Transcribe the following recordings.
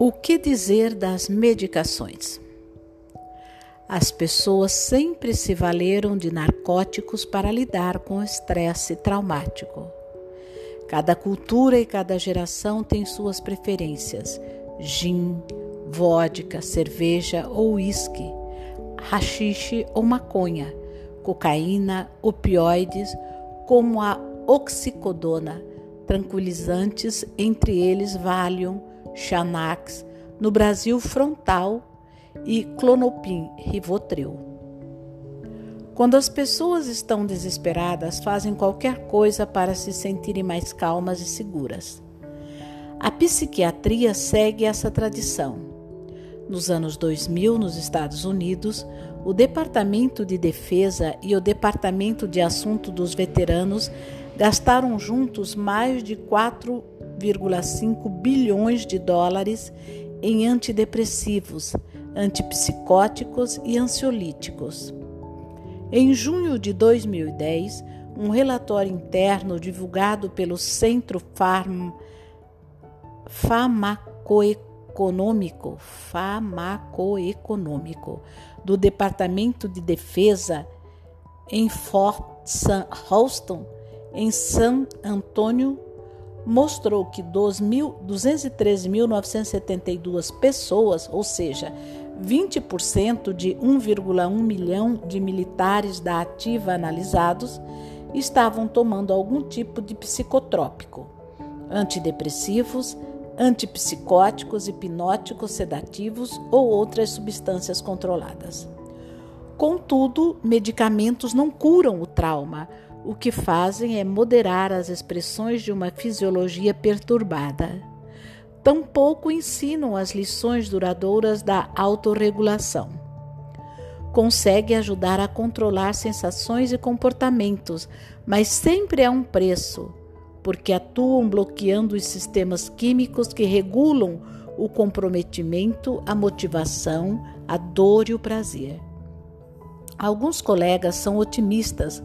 O que dizer das medicações? As pessoas sempre se valeram de narcóticos para lidar com o estresse traumático. Cada cultura e cada geração tem suas preferências: gin, vodka, cerveja ou uísque, rachixe ou maconha, cocaína, opioides, como a oxicodona, tranquilizantes, entre eles Valium, Xanax, no Brasil Frontal e Clonopin, Rivotril. Quando as pessoas estão desesperadas, fazem qualquer coisa para se sentirem mais calmas e seguras. A psiquiatria segue essa tradição. Nos anos 2000, nos Estados Unidos, o Departamento de Defesa e o Departamento de Assunto dos Veteranos gastaram juntos mais de 4,5 bilhões de dólares em antidepressivos, antipsicóticos e ansiolíticos. Em junho de 2010, um relatório interno divulgado pelo Centro Farm... Farmacoeconômico do Departamento de Defesa em Fort Houston em San Antônio mostrou que 213.972 pessoas, ou seja, 20% de 1,1 milhão de militares da ativa analisados, estavam tomando algum tipo de psicotrópico, antidepressivos, antipsicóticos, hipnóticos, sedativos ou outras substâncias controladas. Contudo, medicamentos não curam o trauma o que fazem é moderar as expressões de uma fisiologia perturbada. Tampouco ensinam as lições duradouras da autorregulação. Consegue ajudar a controlar sensações e comportamentos, mas sempre a um preço, porque atuam bloqueando os sistemas químicos que regulam o comprometimento, a motivação, a dor e o prazer. Alguns colegas são otimistas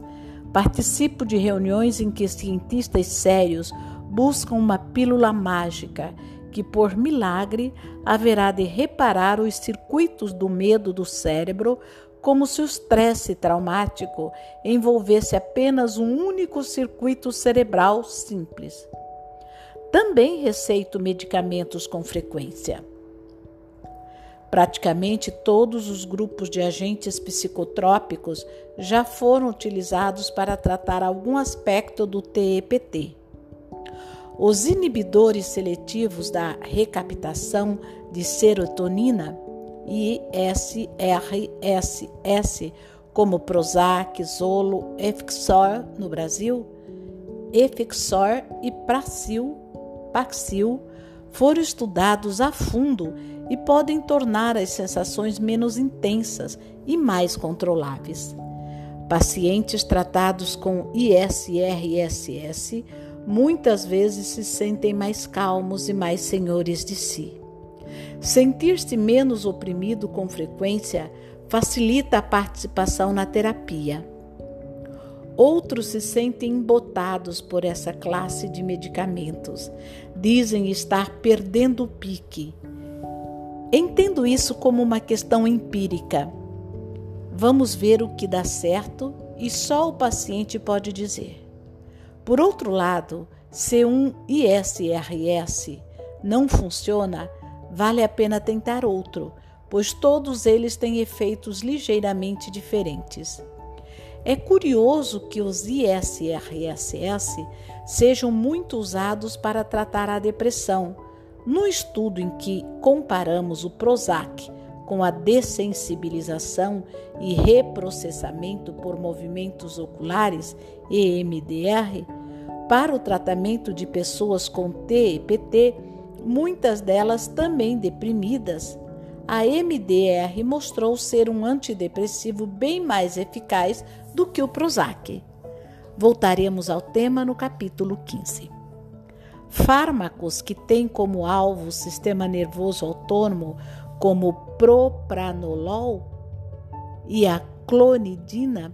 Participo de reuniões em que cientistas sérios buscam uma pílula mágica que, por milagre, haverá de reparar os circuitos do medo do cérebro, como se o estresse traumático envolvesse apenas um único circuito cerebral simples. Também receito medicamentos com frequência. Praticamente todos os grupos de agentes psicotrópicos já foram utilizados para tratar algum aspecto do TEPT. Os inibidores seletivos da recaptação de serotonina, ISRSS, como Prozac, Zolo, Efixor no Brasil, Efixor e Praxil, Paxil, foram estudados a fundo e podem tornar as sensações menos intensas e mais controláveis. Pacientes tratados com ISRSS muitas vezes se sentem mais calmos e mais senhores de si. Sentir-se menos oprimido com frequência facilita a participação na terapia. Outros se sentem embotados por essa classe de medicamentos. Dizem estar perdendo o pique. Entendo isso como uma questão empírica. Vamos ver o que dá certo e só o paciente pode dizer. Por outro lado, se um ISRS não funciona, vale a pena tentar outro, pois todos eles têm efeitos ligeiramente diferentes. É curioso que os ISRSS sejam muito usados para tratar a depressão. No estudo em que comparamos o Prozac com a dessensibilização e reprocessamento por movimentos oculares EMDR, para o tratamento de pessoas com TEPT, muitas delas também deprimidas, a MDR mostrou ser um antidepressivo bem mais eficaz do que o Prozac. Voltaremos ao tema no capítulo 15. Fármacos que têm como alvo o sistema nervoso autônomo, como o propranolol e a clonidina,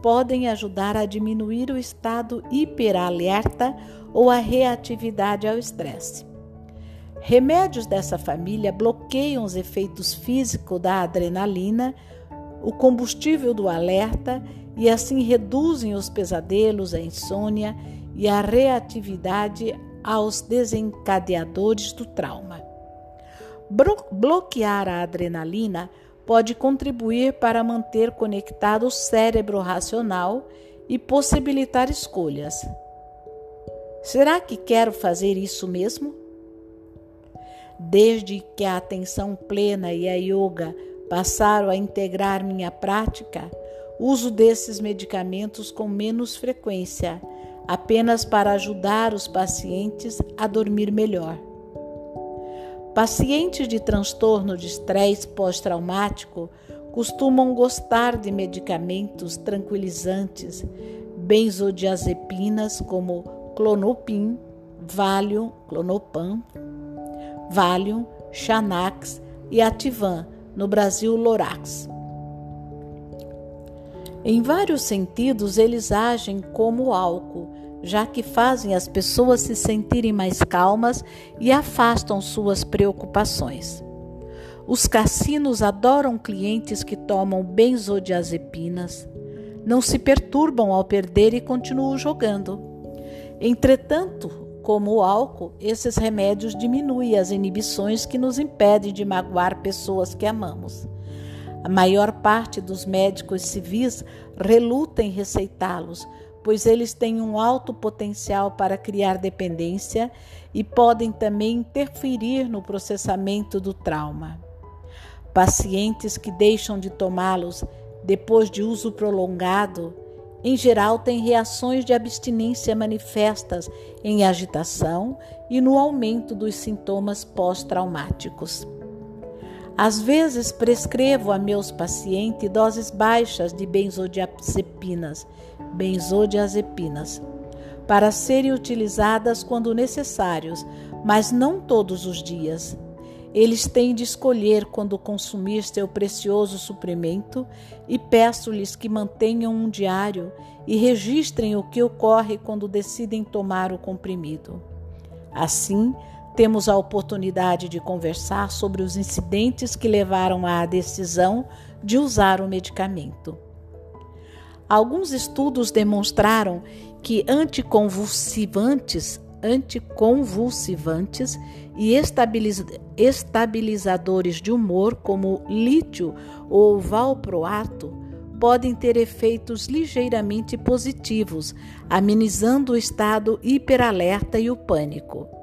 podem ajudar a diminuir o estado hiperalerta ou a reatividade ao estresse. Remédios dessa família bloqueiam os efeitos físicos da adrenalina, o combustível do alerta e assim reduzem os pesadelos, a insônia e a reatividade aos desencadeadores do trauma. Bloquear a adrenalina pode contribuir para manter conectado o cérebro racional e possibilitar escolhas. Será que quero fazer isso mesmo? Desde que a atenção plena e a yoga passaram a integrar minha prática, uso desses medicamentos com menos frequência, apenas para ajudar os pacientes a dormir melhor. Pacientes de transtorno de estresse pós-traumático costumam gostar de medicamentos tranquilizantes, benzodiazepinas como clonopin, Valium, clonopam, Valium, Xanax e Ativan, no Brasil Lorax. Em vários sentidos, eles agem como álcool, já que fazem as pessoas se sentirem mais calmas e afastam suas preocupações. Os cassinos adoram clientes que tomam benzodiazepinas, não se perturbam ao perder e continuam jogando. Entretanto, como o álcool, esses remédios diminuem as inibições que nos impedem de magoar pessoas que amamos. A maior parte dos médicos civis reluta em receitá-los, pois eles têm um alto potencial para criar dependência e podem também interferir no processamento do trauma. Pacientes que deixam de tomá-los depois de uso prolongado, em geral, têm reações de abstinência manifestas em agitação e no aumento dos sintomas pós-traumáticos. Às vezes prescrevo a meus pacientes doses baixas de benzodiazepinas, benzodiazepinas para serem utilizadas quando necessários, mas não todos os dias. Eles têm de escolher quando consumir seu precioso suprimento e peço-lhes que mantenham um diário e registrem o que ocorre quando decidem tomar o comprimido. Assim, temos a oportunidade de conversar sobre os incidentes que levaram à decisão de usar o medicamento. Alguns estudos demonstraram que anticonvulsivantes, anticonvulsivantes e estabilizadores de humor, como lítio ou valproato, podem ter efeitos ligeiramente positivos, amenizando o estado hiperalerta e o pânico.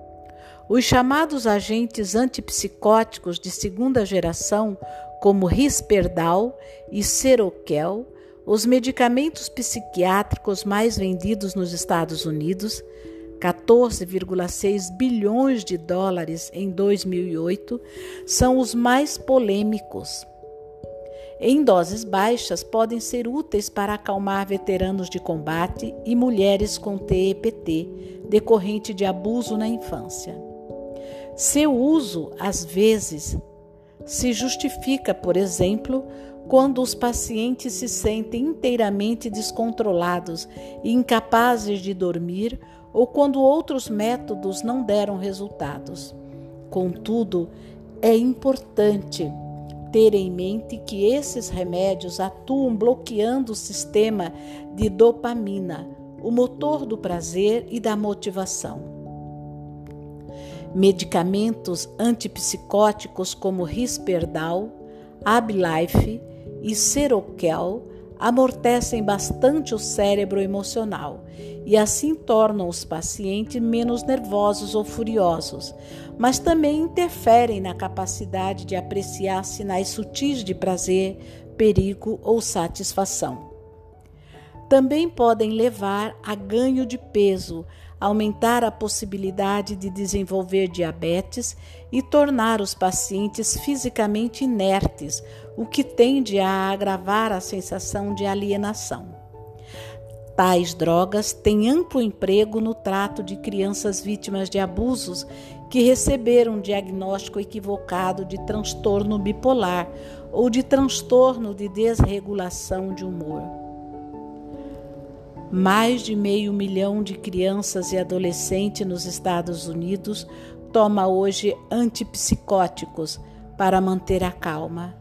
Os chamados agentes antipsicóticos de segunda geração, como Risperdal e Seroquel, os medicamentos psiquiátricos mais vendidos nos Estados Unidos, 14,6 bilhões de dólares em 2008, são os mais polêmicos. Em doses baixas, podem ser úteis para acalmar veteranos de combate e mulheres com TEPT, decorrente de abuso na infância. Seu uso, às vezes, se justifica, por exemplo, quando os pacientes se sentem inteiramente descontrolados e incapazes de dormir ou quando outros métodos não deram resultados. Contudo, é importante ter em mente que esses remédios atuam bloqueando o sistema de dopamina, o motor do prazer e da motivação. Medicamentos antipsicóticos como Risperdal, Abilife e Seroquel amortecem bastante o cérebro emocional e assim tornam os pacientes menos nervosos ou furiosos, mas também interferem na capacidade de apreciar sinais sutis de prazer, perigo ou satisfação. Também podem levar a ganho de peso, aumentar a possibilidade de desenvolver diabetes e tornar os pacientes fisicamente inertes, o que tende a agravar a sensação de alienação. Tais drogas têm amplo emprego no trato de crianças vítimas de abusos que receberam um diagnóstico equivocado de transtorno bipolar ou de transtorno de desregulação de humor. Mais de meio milhão de crianças e adolescentes nos Estados Unidos toma hoje antipsicóticos para manter a calma.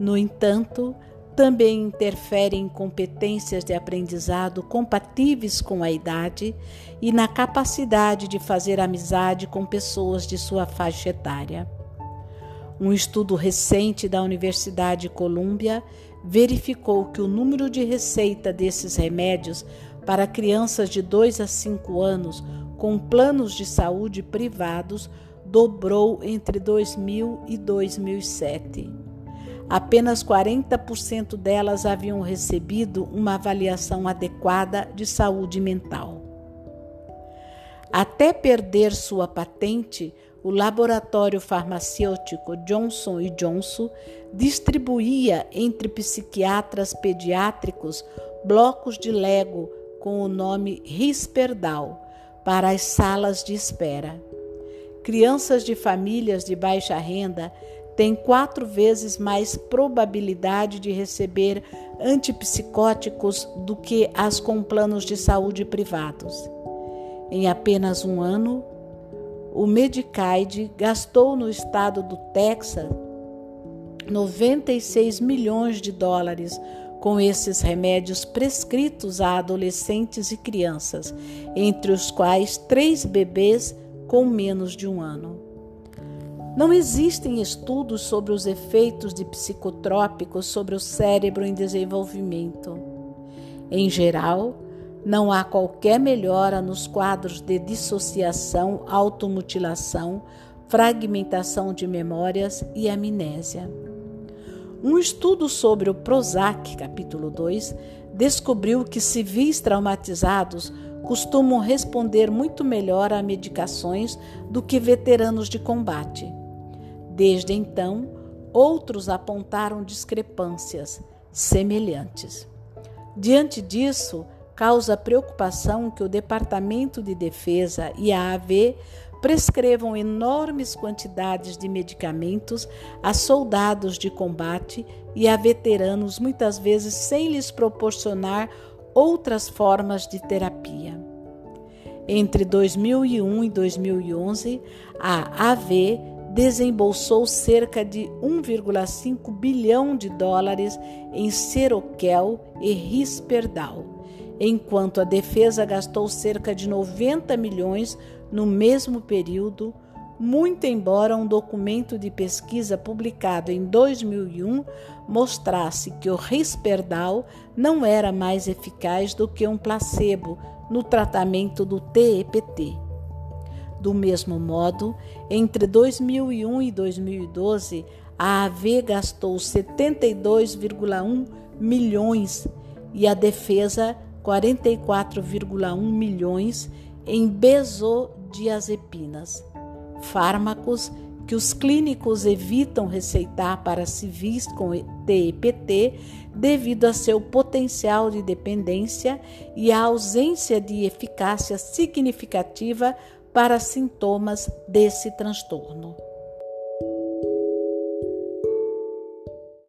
No entanto, também interfere em competências de aprendizado compatíveis com a idade e na capacidade de fazer amizade com pessoas de sua faixa etária. Um estudo recente da Universidade de Columbia verificou que o número de receita desses remédios para crianças de 2 a 5 anos com planos de saúde privados dobrou entre 2000 e 2007. Apenas 40% delas haviam recebido uma avaliação adequada de saúde mental. Até perder sua patente, o laboratório farmacêutico Johnson Johnson distribuía entre psiquiatras pediátricos blocos de Lego com o nome Risperdal para as salas de espera. Crianças de famílias de baixa renda têm quatro vezes mais probabilidade de receber antipsicóticos do que as com planos de saúde privados. Em apenas um ano, o Medicaid gastou no estado do Texas 96 milhões de dólares com esses remédios prescritos a adolescentes e crianças, entre os quais três bebês com menos de um ano. Não existem estudos sobre os efeitos de psicotrópicos sobre o cérebro em desenvolvimento. Em geral, não há qualquer melhora nos quadros de dissociação, automutilação, fragmentação de memórias e amnésia. Um estudo sobre o Prozac, capítulo 2, descobriu que civis traumatizados costumam responder muito melhor a medicações do que veteranos de combate. Desde então, outros apontaram discrepâncias semelhantes. Diante disso, causa preocupação que o Departamento de Defesa e a AV prescrevam enormes quantidades de medicamentos a soldados de combate e a veteranos, muitas vezes sem lhes proporcionar outras formas de terapia. Entre 2001 e 2011, a AV desembolsou cerca de 1,5 bilhão de dólares em Seroquel e Risperdal enquanto a defesa gastou cerca de 90 milhões no mesmo período, muito embora um documento de pesquisa publicado em 2001 mostrasse que o Risperdal não era mais eficaz do que um placebo no tratamento do TEPT. Do mesmo modo, entre 2001 e 2012, a AV gastou 72,1 milhões e a defesa 44,1 milhões em benzodiazepinas, fármacos que os clínicos evitam receitar para civis com TEPT devido a seu potencial de dependência e a ausência de eficácia significativa para sintomas desse transtorno.